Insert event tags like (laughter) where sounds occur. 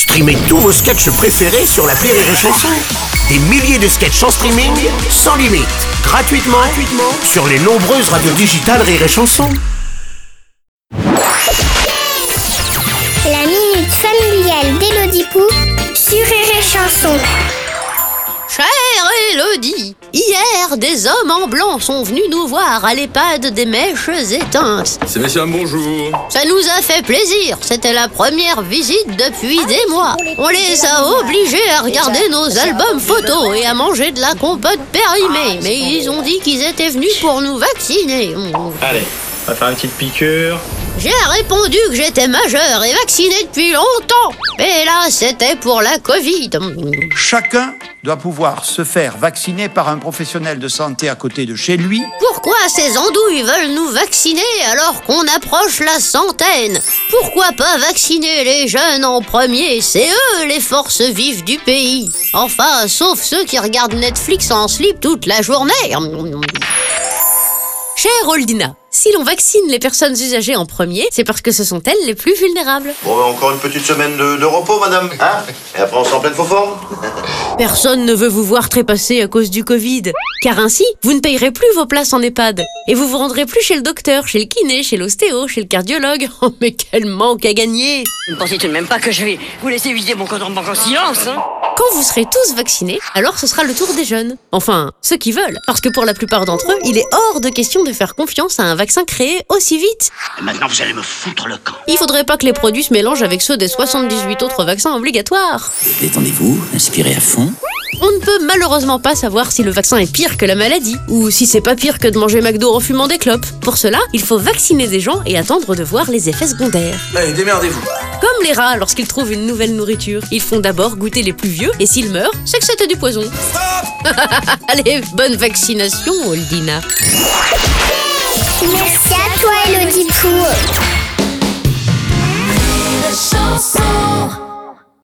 Streamez tous vos sketchs préférés sur la Rire et Chanson. Des milliers de sketchs en streaming, sans limite, gratuitement, gratuitement sur les nombreuses radios digitales Rire et Chanson. La minute familiale d'Élodie Pou sur Rire et Chanson. Elodie, hier, des hommes en blanc sont venus nous voir à l'EHPAD des mèches éteintes. C'est messieurs, bonjour. Ça nous a fait plaisir, c'était la première visite depuis des mois. On les a obligés à regarder nos albums photos et à manger de la compote périmée, mais ils ont dit qu'ils étaient venus pour nous vacciner. Allez, on va faire une petite piqûre. J'ai répondu que j'étais majeur et vacciné depuis longtemps. Et là, c'était pour la Covid. Chacun doit pouvoir se faire vacciner par un professionnel de santé à côté de chez lui. Pourquoi ces andouilles veulent nous vacciner alors qu'on approche la centaine? Pourquoi pas vacciner les jeunes en premier? C'est eux les forces vives du pays. Enfin, sauf ceux qui regardent Netflix en slip toute la journée. Chère Oldina, si l'on vaccine les personnes usagées en premier, c'est parce que ce sont elles les plus vulnérables. Bon, bah, encore une petite semaine de, de repos, madame. Hein? Et après, on s'en pleine faux forme Personne ne veut vous voir trépasser à cause du Covid. Car ainsi, vous ne payerez plus vos places en EHPAD. Et vous vous rendrez plus chez le docteur, chez le kiné, chez l'ostéo, chez le cardiologue. (laughs) Oh, mais quel manque à gagner ne pensez tout de même pas que je vais vous laisser vider mon compte en banque en silence, hein? Quand vous serez tous vaccinés, alors ce sera le tour des jeunes. Enfin, ceux qui veulent. Parce que pour la plupart d'entre eux, il est hors de question de faire confiance à un vaccin créé aussi vite. Maintenant, vous allez me foutre le camp. Il faudrait pas que les produits se mélangent avec ceux des 78 autres vaccins obligatoires. Détendez-vous, inspirez à fond. On ne peut malheureusement pas savoir si le vaccin est pire que la maladie, ou si c'est pas pire que de manger McDo en fumant des clopes. Pour cela, il faut vacciner des gens et attendre de voir les effets secondaires. Allez, démerdez-vous. Comme les rats lorsqu'ils trouvent une nouvelle nourriture. Ils font d'abord goûter les plus vieux, et s'ils meurent, c'est que c'était du poison. (laughs) Allez, bonne vaccination, Oldina. Merci à toi, Élodie Pou.